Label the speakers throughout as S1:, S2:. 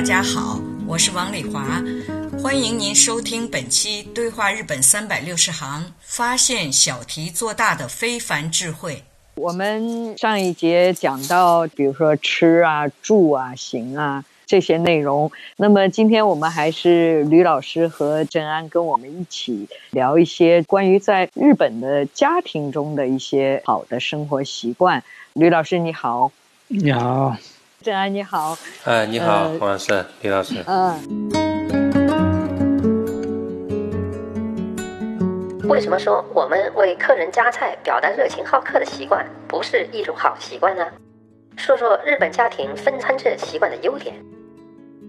S1: 大家好，我是王丽华，欢迎您收听本期《对话日本三百六十行》，发现小题做大的非凡智慧。
S2: 我们上一节讲到，比如说吃啊、住啊、行啊这些内容。那么今天我们还是吕老师和郑安跟我们一起聊一些关于在日本的家庭中的一些好的生活习惯。吕老师你好，
S3: 你好。
S2: 郑安你好，
S4: 哎，你好，黄老师，李老师。嗯。
S5: 为什么说我们为客人夹菜表达热情好客的习惯不是一种好习惯呢？说说日本家庭分餐制习惯的优点。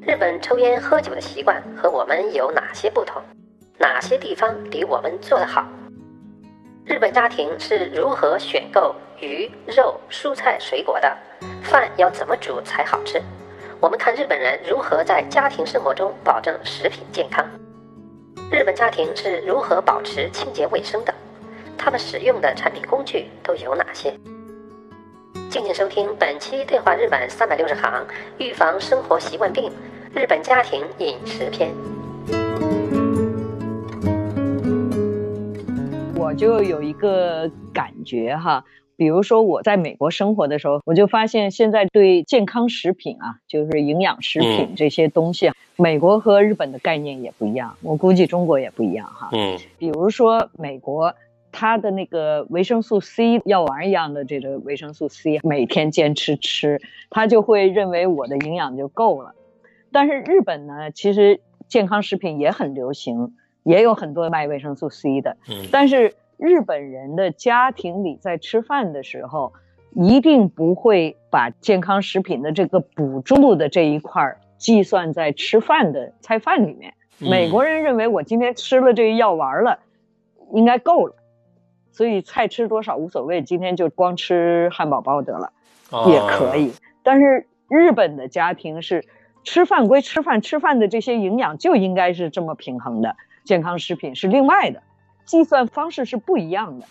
S5: 日本抽烟喝酒的习惯和我们有哪些不同？哪些地方比我们做得好？日本家庭是如何选购鱼肉、蔬菜、水果的？饭要怎么煮才好吃？我们看日本人如何在家庭生活中保证食品健康。日本家庭是如何保持清洁卫生的？他们使用的产品工具都有哪些？敬请收听本期《对话日本三百六十行》，预防生活习惯病——日本家庭饮食篇。
S2: 我就有一个感觉哈。比如说我在美国生活的时候，我就发现现在对健康食品啊，就是营养食品这些东西，美国和日本的概念也不一样。我估计中国也不一样哈。嗯，比如说美国，它的那个维生素 C 药丸一样的这个维生素 C，每天坚持吃，他就会认为我的营养就够了。但是日本呢，其实健康食品也很流行，也有很多卖维生素 C 的。嗯，但是。日本人的家庭里，在吃饭的时候，一定不会把健康食品的这个补助的这一块儿计算在吃饭的菜饭里面。美国人认为我今天吃了这个药丸了，应该够了，所以菜吃多少无所谓，今天就光吃汉堡包得了，也可以。但是日本的家庭是吃饭归吃饭，吃饭的这些营养就应该是这么平衡的，健康食品是另外的。计算方式是不一样的，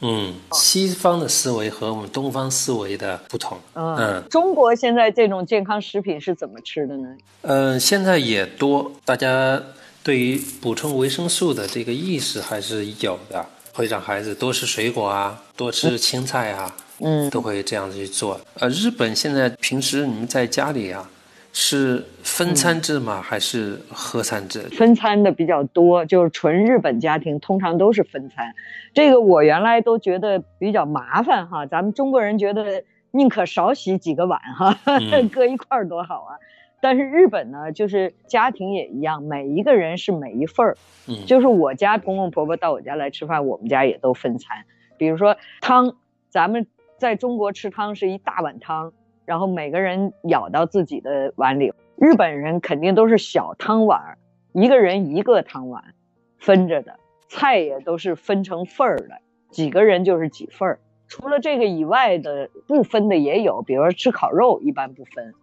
S4: 嗯，西方的思维和我们东方思维的不同，
S2: 嗯，中国现在这种健康食品是怎么吃的呢？
S4: 嗯，现在也多，大家对于补充维生素的这个意识还是有的，会让孩子多吃水果啊，多吃青菜啊，嗯，都会这样子去做。呃，日本现在平时你们在家里啊。是分餐制吗？还是合餐制？
S2: 分餐的比较多，就是纯日本家庭通常都是分餐。这个我原来都觉得比较麻烦哈。咱们中国人觉得宁可少洗几个碗哈，搁一块儿多好啊。但是日本呢，就是家庭也一样，每一个人是每一份儿。嗯，就是我家公公婆婆到我家来吃饭，我们家也都分餐。比如说汤，咱们在中国吃汤是一大碗汤。然后每个人舀到自己的碗里，日本人肯定都是小汤碗，一个人一个汤碗，分着的，菜也都是分成份儿的，几个人就是几份儿。除了这个以外的不分的也有，比如说吃烤肉一般不分，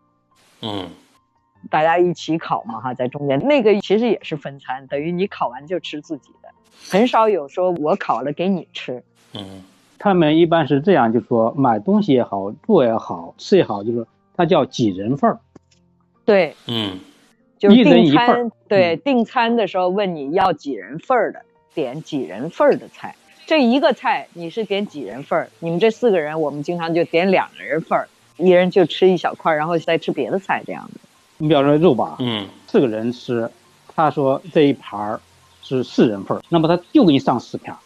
S4: 嗯，
S2: 大家一起烤嘛哈，在中间那个其实也是分餐，等于你烤完就吃自己的，很少有说我烤了给你吃，
S4: 嗯。
S3: 他们一般是这样，就说买东西也好，做也好，吃也好，就是他叫几人份儿。
S2: 对，
S4: 嗯，
S2: 就是订餐。对，订餐的时候问你要几人份儿的，点几人份儿的菜。这一个菜你是点几人份儿？你们这四个人，我们经常就点两个人份儿，一人就吃一小块，然后再吃别的菜这样的。
S3: 你比方说肉吧，
S4: 嗯，
S3: 四个人吃，他说这一盘儿是四人份儿，那么他就给你上四片儿，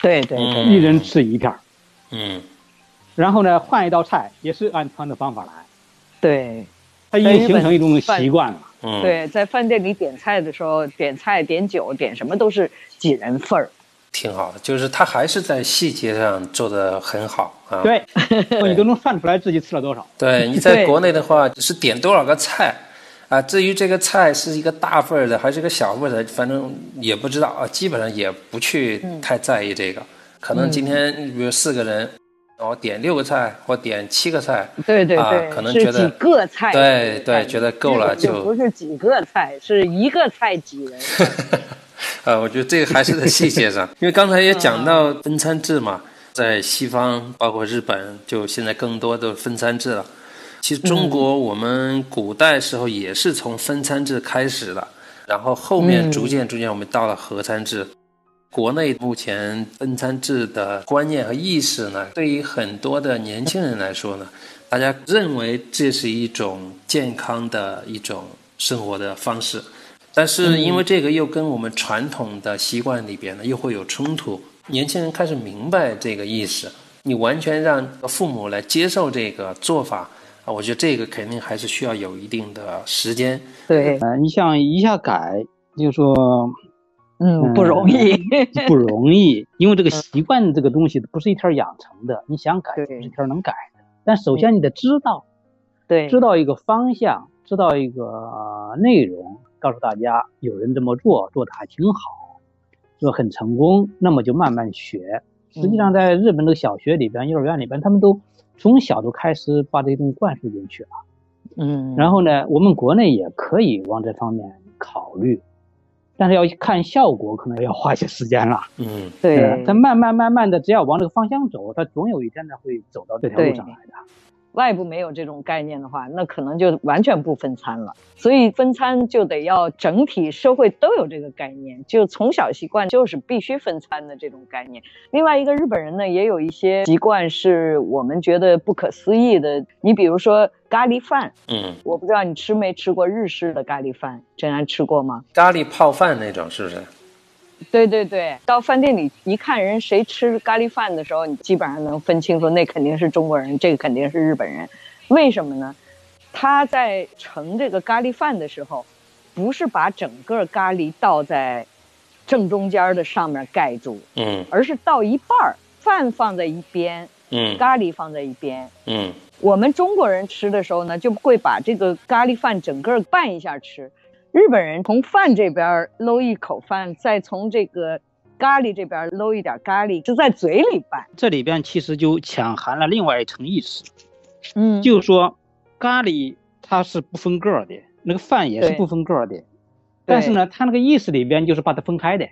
S2: 对对
S3: 一人吃一片儿。
S4: 嗯，
S3: 然后呢，换一道菜也是按他的方法来，
S2: 对
S3: 他已经形成一种习惯了。
S4: 嗯，
S2: 对，在饭店里点菜的时候，点菜、点酒、点什么都是几人份儿。
S4: 挺好的，就是他还是在细节上做的很好啊。
S3: 对，你都能算出来自己吃了多少。
S4: 对，你在国内的话是点多少个菜啊？至于这个菜是一个大份儿的还是个小份儿的，反正也不知道啊，基本上也不去太在意这个。可能今天比如四个人，我点六个菜或点七个菜，啊
S2: 对对对，是
S4: 可能觉得
S2: 几个菜。
S4: 对对觉得够了
S2: 就
S4: 就
S2: 不是几个菜，是一个菜几人份。
S4: 呃，我觉得这个还是在细节上，因为刚才也讲到分餐制嘛，在西方包括日本，就现在更多的分餐制了。其实中国我们古代时候也是从分餐制开始的，然后后面逐渐逐渐我们到了合餐制。国内目前分餐制的观念和意识呢，对于很多的年轻人来说呢，大家认为这是一种健康的一种生活的方式。但是因为这个又跟我们传统的习惯里边呢又会有冲突，年轻人开始明白这个意思，你完全让父母来接受这个做法啊，我觉得这个肯定还是需要有一定的时间。
S2: 对，
S3: 呃，你想一下改，就说
S2: 嗯，不容易。
S3: 不容易，因为这个习惯这个东西不是一天养成的，你想改是一天能改的。但首先你得知道，
S2: 对，
S3: 知道一个方向，知道一个呃内容，告诉大家有人这么做，做的还挺好，做很成功，那么就慢慢学。实际上，在日本的小学里边、幼儿园里边，他们都从小就开始把这些东西灌输进去了。
S2: 嗯，
S3: 然后呢，我们国内也可以往这方面考虑，但是要看效果，可能要花些时间了。
S4: 嗯，
S2: 对
S3: 呃，它慢慢慢慢的，只要往这个方向走，它总有一天呢会走到这条路上来的。
S2: 外部没有这种概念的话，那可能就完全不分餐了。所以分餐就得要整体社会都有这个概念，就从小习惯就是必须分餐的这种概念。另外一个日本人呢，也有一些习惯是我们觉得不可思议的。你比如说咖喱饭，
S4: 嗯，
S2: 我不知道你吃没吃过日式的咖喱饭，真安吃过吗？
S4: 咖喱泡饭那种是不是？
S2: 对对对，到饭店里一看人谁吃咖喱饭的时候，你基本上能分清楚，那肯定是中国人，这个肯定是日本人。为什么呢？他在盛这个咖喱饭的时候，不是把整个咖喱倒在正中间的上面盖住，
S4: 嗯
S2: 而是倒一半儿，饭放在一边，
S4: 嗯
S2: 咖喱放在一边。
S4: 嗯
S2: 我们中国人吃的时候呢，就会把这个咖喱饭整个拌一下吃。日本人从饭这边搂一口饭，再从这个咖喱这边搂一点咖喱，就在嘴里拌。
S3: 这里边其实就潜含了另外一层意思，
S2: 嗯
S3: 就是说咖喱它是不分个儿的，那个饭也是不分个儿的，但是呢，它那个意思里边就是把它分开的。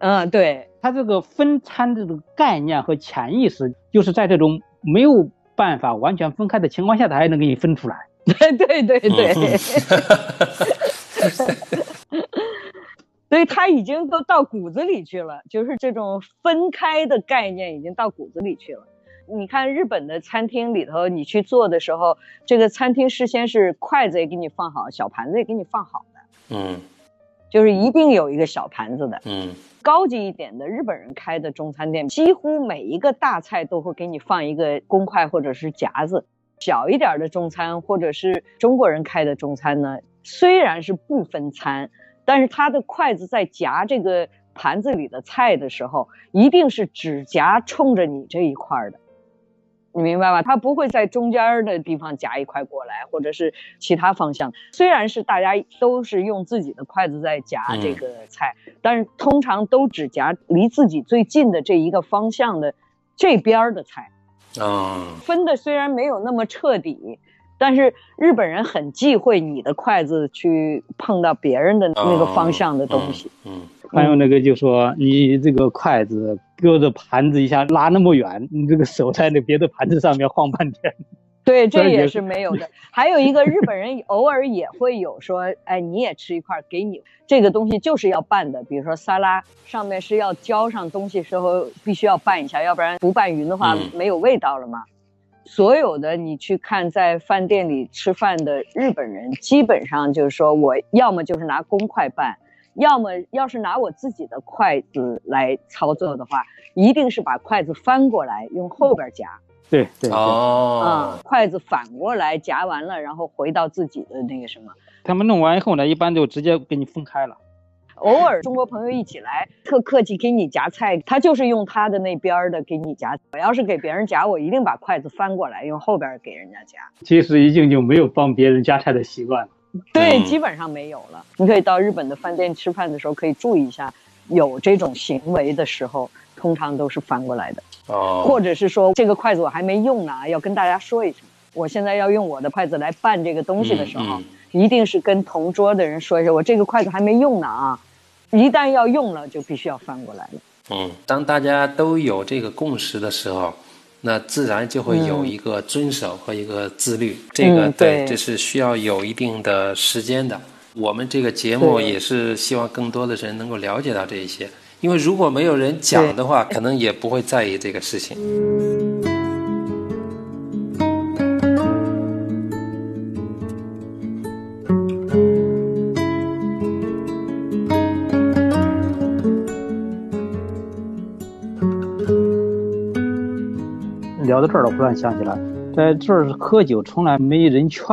S2: 嗯，对，
S3: 它这个分餐的这个概念和潜意识，就是在这种没有办法完全分开的情况下，它还能给你分出来。
S2: 对对对对，所以他已经都到骨子里去了，就是这种分开的概念已经到骨子里去了。你看日本的餐厅里头，你去做的时候，这个餐厅事先是筷子也给你放好，小盘子也给你放好的，
S4: 嗯
S2: 就是一定有一个小盘子的。
S4: 嗯
S2: 高级一点的日本人开的中餐店，几乎每一个大菜都会给你放一个公筷或者是夹子。小一点的中餐或者是中国人开的中餐呢，虽然是不分餐，但是他的筷子在夹这个盘子里的菜的时候，一定是只夹冲着你这一块儿的。你明白吧？他不会在中间的地方夹一块过来，或者是其他方向。虽然是大家都是用自己的筷子在夹这个菜，但是通常都只夹离自己最近的这一个方向的这边儿的菜。
S4: 嗯
S2: 分的虽然没有那么彻底，但是日本人很忌讳你的筷子去碰到别人的那个方向的东西。
S4: 嗯
S3: 还有那个就说你这个筷子搁着盘子一下拉那么远，你这个手在那别的盘子上面晃半天。
S2: 对，这
S3: 这也是
S2: 没有的。还有一个日本人 偶尔也会有说，哎，你也吃一块，给你这个东西就是要拌的，比如说沙拉上面是要浇上东西时候必须要拌一下，要不然不拌匀的话
S4: 嗯
S2: 没有味道了嘛。所有的你去看在饭店里吃饭的日本人，基本上就是说我要么就是拿公筷拌，要么要是拿我自己的筷子来操作的话，一定是把筷子翻过来用后边夹。
S3: 对对
S4: 哦，
S2: 啊，筷子反过来夹完了，然后回到自己的那个什么。
S3: 他们弄完以后呢，一般就直接给你分开了。
S2: 偶尔中国朋友一起来，特客气给你夹菜，他就是用他的那边的给你夹。我要是给别人夹，我一定把筷子翻过来，用后边给人家夹。
S3: 其实已经就没有帮别人夹菜的习惯了。
S2: 对，
S4: 嗯
S2: 基本上没有了。你可以到日本的饭店吃饭的时候，可以注意一下，有这种行为的时候，通常都是翻过来的，
S4: 哦，
S2: 或者是说这个筷子我还没用呢，要跟大家说一声，我现在要用我的筷子来拌这个东西的时候，
S4: 嗯嗯
S2: 一定是跟同桌的人说一声，我这个筷子还没用呢啊。一旦要用了，就必须要翻过来了。
S4: 嗯，当大家都有这个共识的时候，那自然就会有一个遵守和一个自律。这个
S2: 嗯对
S4: 这是需要有一定的时间的。我们这个节目也是希望更多的人能够了解到这一些，因为如果没有人讲的话，可能也不会在意这个事情。
S3: 聊到这儿了，忽然想起来，在这儿喝酒从来没人劝，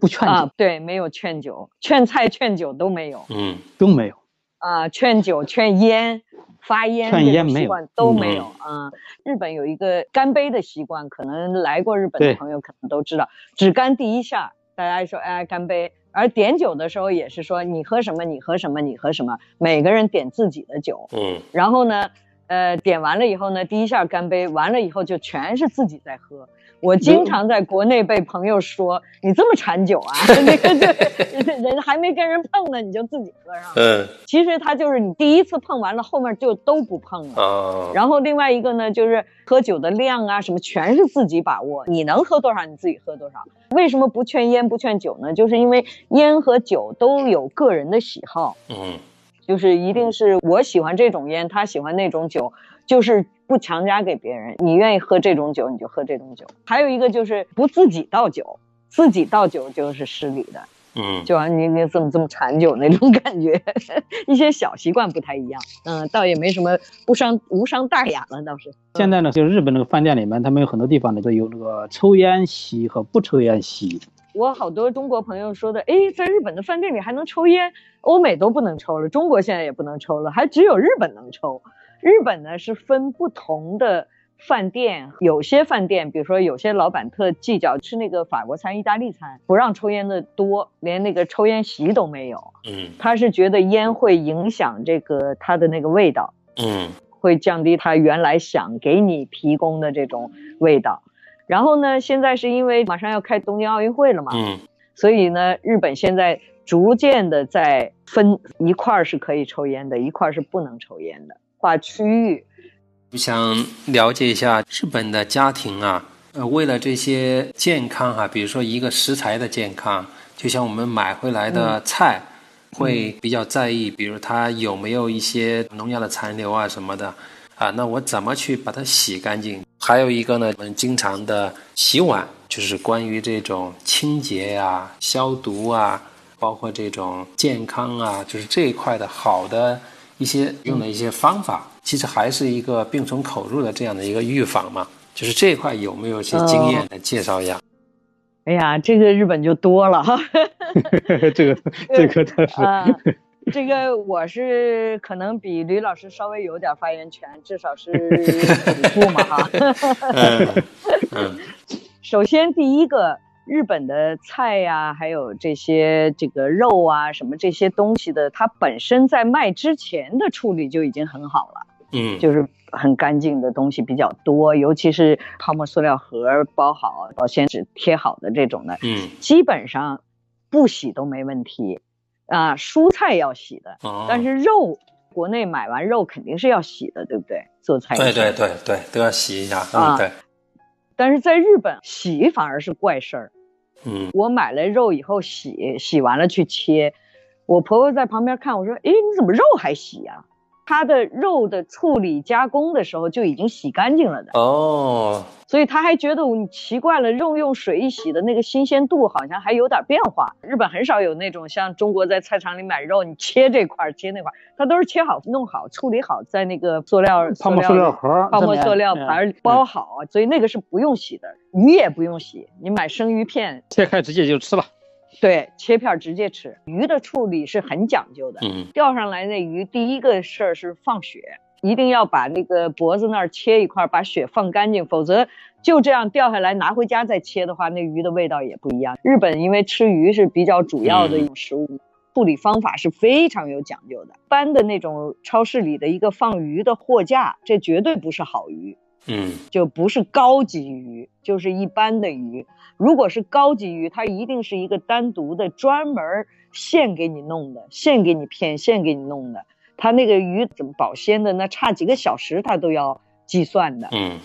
S3: 不劝酒、
S2: 啊，对，没有劝酒、劝菜、劝酒都没有
S4: 嗯
S3: 都没有。
S2: 啊，劝酒、劝烟、发烟
S3: 劝
S2: 这
S3: 烟没有
S2: 种习惯都没
S4: 嗯
S2: 有啊。日本有一个干杯的习惯，可能来过日本的朋友可能都知道，只干第一下，大家说哎干杯。而点酒的时候也是说你喝什么你喝什么你喝什么，每个人点自己的酒，
S4: 嗯
S2: 然后呢，呃，点完了以后呢，第一下干杯，完了以后就全是自己在喝。我经常在国内被朋友说：“你这么馋酒啊？那个就人还没跟人碰呢，你就自己喝上了。
S4: 嗯”
S2: 其实他就是你第一次碰完了，后面就都不碰了。
S4: 哦
S2: 然后另外一个呢，就是喝酒的量啊，什么全是自己把握，你能喝多少你自己喝多少。为什么不劝烟不劝酒呢？就是因为烟和酒都有个人的喜好。
S4: 嗯
S2: 就是一定是我喜欢这种烟，他喜欢那种酒，就是不强加给别人。你愿意喝这种酒，你就喝这种酒。还有一个就是不自己倒酒，自己倒酒就是失礼的，
S4: 嗯
S2: 就好像你你怎么这么馋酒那种 感觉。一些小习惯不太一样，嗯，倒也没什么不伤无伤大雅了，倒是。
S3: 现在呢，就日本那个饭店里面，他们有很多地方呢都有那个抽烟席和不抽烟席。
S2: 我好多中国朋友说的，哎，在日本的饭店里还能抽烟，欧美都不能抽了，中国现在也不能抽了，还只有日本能抽。日本呢是分不同的饭店，有些饭店，比如说有些老板特计较吃那个法国餐、意大利餐，不让抽烟的多，连那个抽烟席都没有。
S4: 嗯
S2: 他是觉得烟会影响这个它的那个味道，
S4: 嗯
S2: 会降低他原来想给你提供的这种味道。然后呢，现在是因为马上要开东京奥运会了嘛，
S4: 嗯。
S2: 所以呢，日本现在逐渐的在分一块儿是可以抽烟的，一块儿是不能抽烟的，划区域。
S4: 我想了解一下日本的家庭啊，呃，为了这些健康啊，比如说一个食材的健康，就像我们买回来的菜，会比较在意，比如它有没有一些农药的残留啊什么的啊，那我怎么去把它洗干净？还有一个呢，我们经常的洗碗，就是关于这种清洁呀、消毒啊，包括这种健康啊，就是这一块的好的一些用的一些方法，其实还是一个病从口入的这样的一个预防嘛。就是这一块有没有一些经验来介绍一下？
S2: 哎呀，这个日本就多了哈。
S3: 这个这个倒是。
S2: 啊，这个我是可能比吕老师稍微有点发言权，至少是主妇嘛哈。首先第一个，日本的菜呀、还有这些这个肉啊，什么这些东西的，它本身在卖之前的处理就已经很好了，
S4: 嗯
S2: 就是很干净的东西比较多，尤其是泡沫塑料盒包好、保鲜纸贴好的这种的，
S4: 嗯
S2: 基本上不洗都没问题。啊，蔬菜要洗的，
S4: 哦，
S2: 但是肉，国内买完肉肯定是要洗的，对不对？做菜
S4: 对对对对都要洗一下。
S2: 啊
S4: 嗯对，
S2: 但是在日本洗反而是怪事儿。
S4: 嗯
S2: 我买了肉以后洗，洗完了去切，我婆婆在旁边看，我说：“诶，你怎么肉还洗呀、它的肉的处理加工的时候就已经洗干净了的
S4: 哦，
S2: 所以他还觉得你奇怪了，肉用水一洗的那个新鲜度好像还有点变化。日本很少有那种像中国在菜场里买肉，你切这块切那块，它都是切好、弄好、处理好，在那个塑料
S3: 泡沫塑料盒、
S2: 泡沫塑料盘包好，所以那个是不用洗的。鱼也不用洗，你买生鱼片
S3: 切开直接就吃了。
S2: 对，切片直接吃。鱼的处理是很讲究的。
S4: 嗯，
S2: 钓上来那鱼，第一个事儿是放血，一定要把那个脖子那儿切一块，把血放干净，否则就这样钓下来拿回家再切的话，那鱼的味道也不一样。日本因为吃鱼是比较主要的一种食物，处理方法是非常有讲究的。一般的那种超市里的一个放鱼的货架，这绝对不是好鱼。
S4: 嗯，
S2: 就不是高级鱼，就是一般的鱼。如果是高级鱼，它一定是一个单独的、专门现给你弄的，现给你片，现给你弄的。它那个鱼怎么保鲜的？那差几个小时，它都要计算的。
S4: 嗯，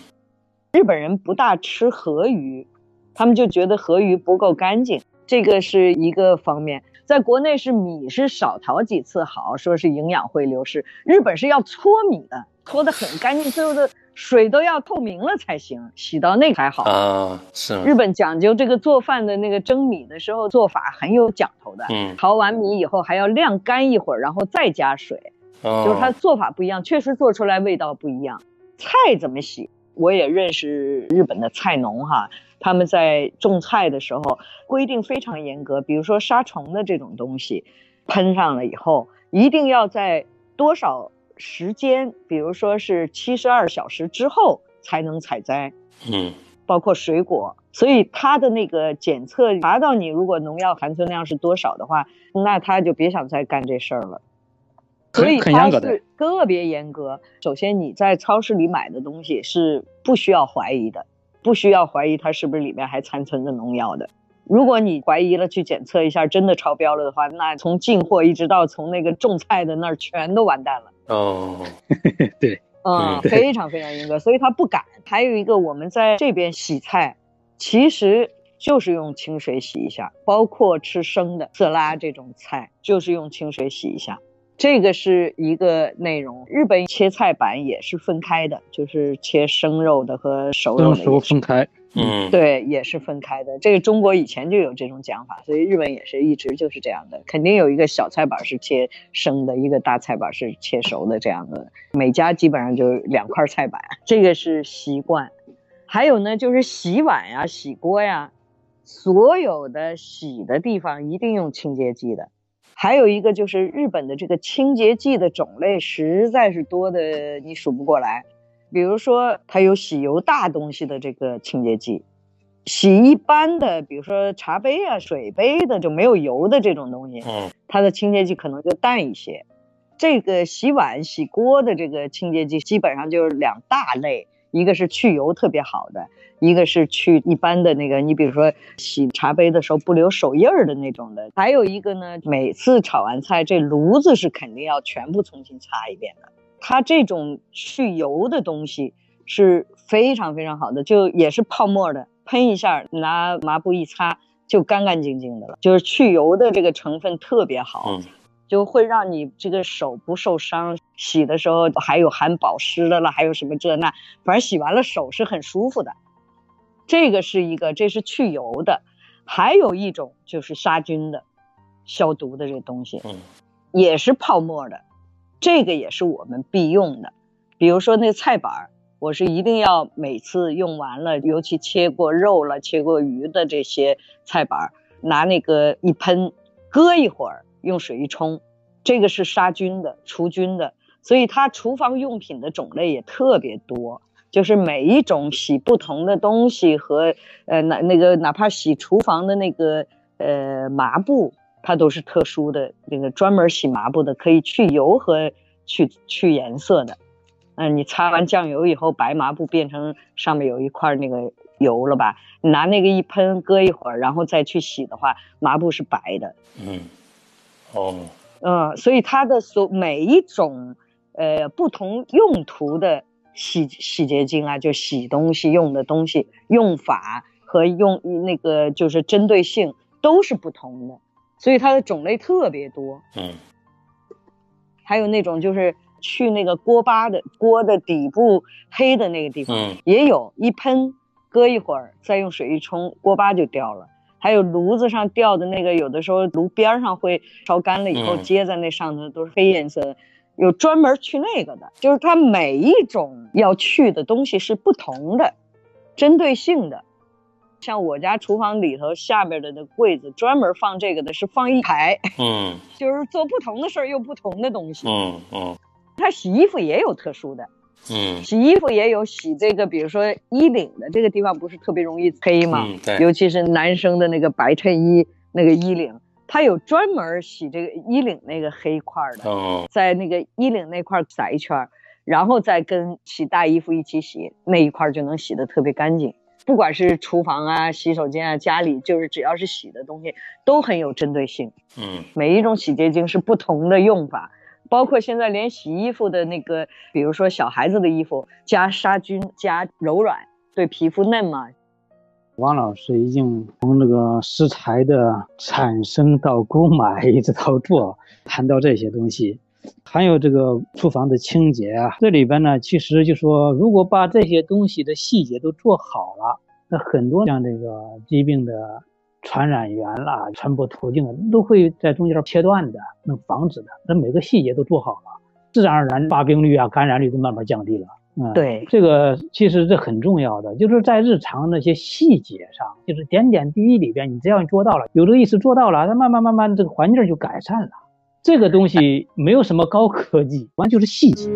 S2: 日本人不大吃河鱼，他们就觉得河鱼不够干净，这个是一个方面。在国内是米是少淘几次好，说是营养会流失。日本是要搓米的，搓得很干净，最后的。水都要透明了才行，洗到那才好
S4: 啊。是
S2: 日本讲究这个做饭的那个蒸米的时候做法很有讲头的。
S4: 嗯，
S2: 淘完米以后还要晾干一会儿，然后再加水。
S4: 哦，
S2: 就是它做法不一样，确实做出来味道不一样。菜怎么洗？我也认识日本的菜农哈，他们在种菜的时候规定非常严格，比如说杀虫的这种东西，喷上了以后一定要在多少。时间，比如说是七十二小时之后才能采摘，
S4: 嗯，
S2: 包括水果，所以它的那个检测查到你如果农药含存量是多少的话，那他就别想再干这事儿了。所以它是特别严格。首先你在超市里买的东西是不需要怀疑的，不需要怀疑它是不是里面还残存着农药的。如果你怀疑了，去检测一下，真的超标了的话，那从进货一直到从那个种菜的那儿全都完蛋了。
S4: 哦，
S3: 对，
S2: 嗯，非常非常严格，所以他不敢。还有一个，我们在这边洗菜，其实就是用清水洗一下，包括吃生的色拉这种菜，就是用清水洗一下。这个是一个内容。日本切菜板也是分开的，就是切生肉的和熟肉的
S3: 熟分开。
S4: 嗯，
S2: 对，也是分开的。这个中国以前就有这种讲法，所以日本也是一直就是这样的。肯定有一个小菜板是切生的，一个大菜板是切熟的这样的。每家基本上就两块菜板，这个是习惯。还有呢，就是洗碗呀、洗锅呀，所有的洗的地方一定用清洁剂的。还有一个就是日本的这个清洁剂的种类实在是多的，你数不过来。比如说，它有洗油大东西的这个清洁剂，洗一般的，比如说茶杯啊、水杯的就没有油的这种东西，
S4: 嗯，
S2: 它的清洁剂可能就淡一些。这个洗碗、洗锅的这个清洁剂基本上就是两大类，一个是去油特别好的，一个是去一般的那个，你比如说洗茶杯的时候不留手印儿的那种的。还有一个呢，每次炒完菜，这炉子是肯定要全部重新擦一遍的。它这种去油的东西是非常非常好的，就也是泡沫的，喷一下，拿抹布一擦就干干净净的了。就是去油的这个成分特别好，就会让你这个手不受伤。洗的时候还有含保湿的了，还有什么这那，反正洗完了手是很舒服的。这个是一个，这是去油的，还有一种就是杀菌的、消毒的这东西，
S4: 嗯，
S2: 也是泡沫的。这个也是我们必用的，比如说那菜板我是一定要每次用完了，尤其切过肉了、切过鱼的这些菜板拿那个一喷，搁一会儿，用水一冲，这个是杀菌的、除菌的。所以它厨房用品的种类也特别多，就是每一种洗不同的东西和呃那那个哪怕洗厨房的那个呃抹布。它都是特殊的那个专门洗抹布的，可以去油和去去颜色的。嗯，你擦完酱油以后，白麻布变成上面有一块那个油了吧？你拿那个一喷，搁一会儿，然后再去洗的话，麻布是白的。
S4: 嗯，哦，
S2: 嗯，所以它的所每一种呃不同用途的洗洗洁精啊，就洗东西用的东西用法和用那个就是针对性都是不同的。所以它的种类特别多，
S4: 嗯，
S2: 还有那种就是去那个锅巴的锅的底部黑的那个地方，也有一喷，搁一会儿再用水一冲，锅巴就掉了。还有炉子上掉的那个，有的时候炉边上会烧干了以后接在那上头都是黑颜色的，有专门去那个的，就是它每一种要去的东西是不同的，针对性的。像我家厨房里头下边的那柜子，专门放这个的是放一排，嗯，就是做不同的事儿用不同的东西，嗯嗯。它洗衣服也有特殊的，嗯，洗衣服也有洗这个，比如说衣领的这个地方不是特别容易黑吗？
S4: 对，
S2: 尤其是男生的那个白衬衣那个衣领，它有专门洗这个衣领那个黑块的，哦，在那个衣领那块撒一圈，然后再跟洗大衣服一起洗，那一块就能洗得特别干净。不管是厨房啊、洗手间啊、家里，就是只要是洗的东西，都很有针对性。嗯，每一种洗洁精是不同的用法，包括现在连洗衣服的那个，比如说小孩子的衣服，加杀菌、加柔软，对皮肤嫩嘛。
S3: 王老师已经从那个食材的产生到购买一直到做，谈到这些东西。还有这个厨房的清洁啊，这里边呢，其实就说，如果把这些东西的细节都做好了，那很多像这个疾病的传染源啦、传播途径啊，都会在中间切断的，能防止的。那每个细节都做好了，自然而然发病率啊、感染率都慢慢降低了。
S2: 嗯，对，
S3: 这个其实这很重要的，就是在日常那些细节上，就是点点滴滴里边，你只要你做到了，有这个意识做到了，那慢慢慢慢这个环境就改善了。这个东西没有什么高科技，完就是细节。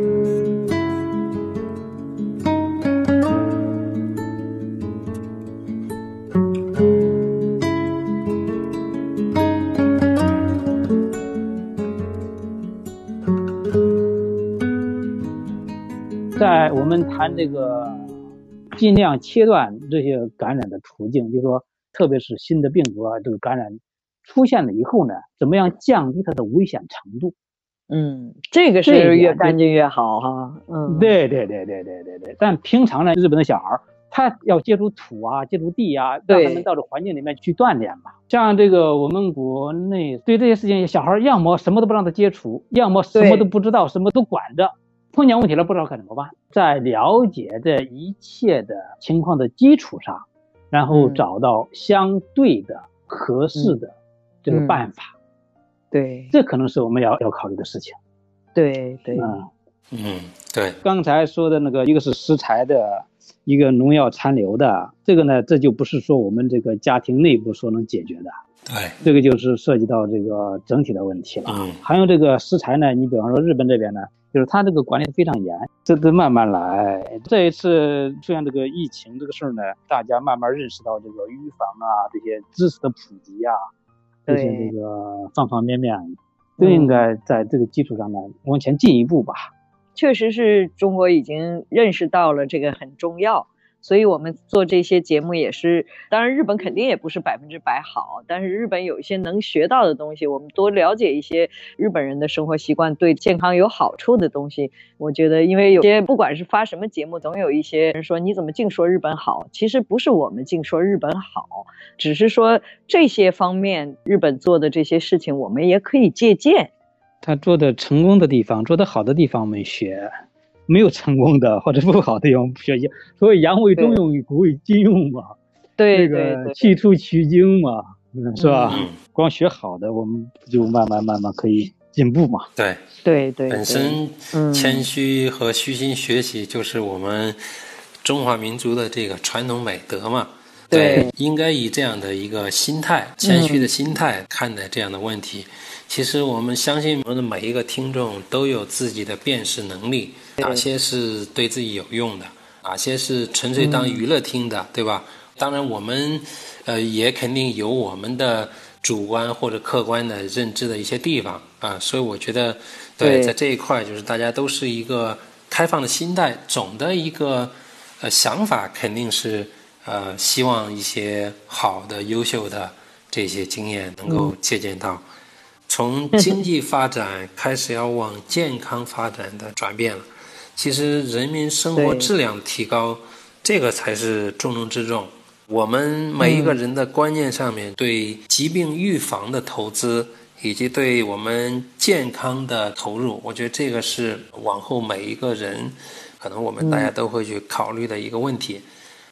S3: 在我们谈这个，尽量切断这些感染的途径，就是说，特别是新的病毒啊，这个感染。出现了以后呢，怎么样降低它的危险程度？
S2: 嗯，这个是越干净越好哈。嗯，
S3: 对对对对对对对。但平常呢，日本的小孩他要接触土啊，接触地啊，让他们到这环境里面去锻炼嘛。像这个我们国内对这些事情，小孩要么什么都不让他接触，要么什么都不知道，什么都管着。碰见问题了不知道该怎么办，在了解这一切的情况的基础上，然后找到相对的合适的。这个办法，
S2: 对，
S3: 这可能是我们要要考虑的事情。
S2: 对对，
S4: 嗯嗯，对。
S3: 刚才说的那个，一个是食材的，一个农药残留的，这个呢，这就不是说我们这个家庭内部所能解决的。
S4: 对，
S3: 这个就是涉及到这个整体的问题了。嗯，还有这个食材呢，你比方说日本这边呢，就是他这个管理非常严，这得慢慢来。这一次出现这个疫情这个事儿呢，大家慢慢认识到这个预防啊，这些知识的普及啊。这些这个方方面面都应该在这个基础上呢往前进一步吧。
S2: 确实是中国已经认识到了这个很重要。所以我们做这些节目也是，当然日本肯定也不是百分之百好，但是日本有一些能学到的东西，我们多了解一些日本人的生活习惯，对健康有好处的东西。我觉得，因为有些不管是发什么节目，总有一些人说你怎么净说日本好，其实不是我们净说日本好，只是说这些方面日本做的这些事情，我们也可以借鉴。
S3: 他做的成功的地方，做的好的地方，我们学。没有成功的或者不好的用学习，所以扬为中用，古为今用嘛。
S2: 对
S3: 个去粗取经嘛，是吧？光学好的，我们就慢慢慢慢可以进步嘛。
S4: 对
S2: 对对，
S4: 本身谦虚和虚心学习就是我们中华民族的这个传统美德嘛。
S2: 对，
S4: 应该以这样的一个心态，谦虚的心态看待这样的问题。其实我们相信，我们的每一个听众都有自己的辨识能力，哪些是对自己有用的，哪些是纯粹当娱乐听的，对吧？当然，我们呃也肯定有我们的主观或者客观的认知的一些地方啊。所以我觉得，对，在这一块，就是大家都是一个开放的心态，总的一个呃想法肯定是呃希望一些好的、优秀的这些经验能够借鉴到。从 经济发展开始要往健康发展的转变了，其实人民生活质量提高，这个才是重中之重。我们每一个人的观念上面对疾病预防的投资以及对我们健康的投入，我觉得这个是往后每一个人，可能我们大家都会去考虑的一个问题。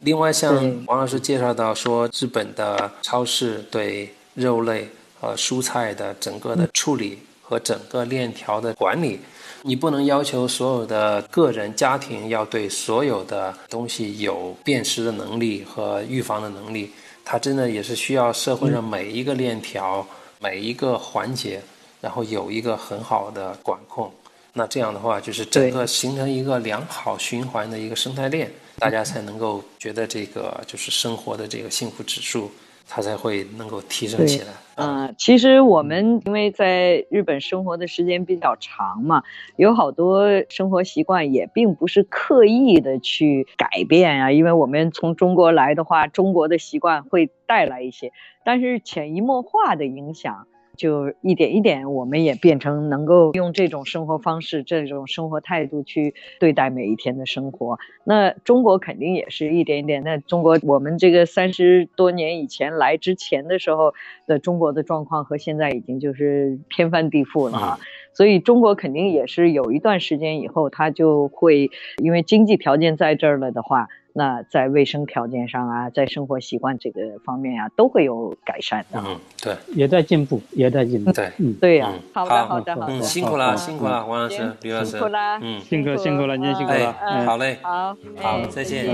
S4: 另外，像王老师介绍到说，日本的超市对肉类和蔬菜的整个的处理和整个链条的管理，你不能要求所有的个人家庭要对所有的东西有辨识的能力和预防的能力，它真的也是需要社会上每一个链条。每一个环节，然后有一个很好的管控，那这样的话，就是整个形成一个良好循环的一个生态链，大家才能够觉得这个就是生活的这个幸福指数，它才会能够提升起来。
S2: 嗯，其实我们因为在日本生活的时间比较长嘛，有好多生活习惯也并不是刻意的去改变啊，因为我们从中国来的话，中国的习惯会带来一些。但是潜移默化的影响，就一点一点，我们也变成能够用这种生活方式、这种生活态度去对待每一天的生活。那中国肯定也是一点一点。那中国，我们这个三十多年以前来之前的时候的中国的状况和现在已经就是天翻地覆了哈。所以中国肯定也是有一段时间以后，它就会因为经济条件在这儿了的话。那在卫生条件上啊，在生活习惯这个方面啊，都会有改善的。
S4: 嗯，对，
S3: 也在进步，也在进步。
S4: 对，
S2: 嗯，对呀。好的，好的，
S4: 嗯，辛苦了，辛苦了，王老师、李老师。
S2: 辛苦了，
S4: 嗯，
S3: 辛苦辛苦了，您辛苦了。
S4: 好嘞，
S2: 好，
S4: 好，再见。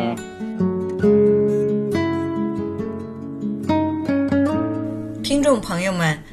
S1: 听众朋友们。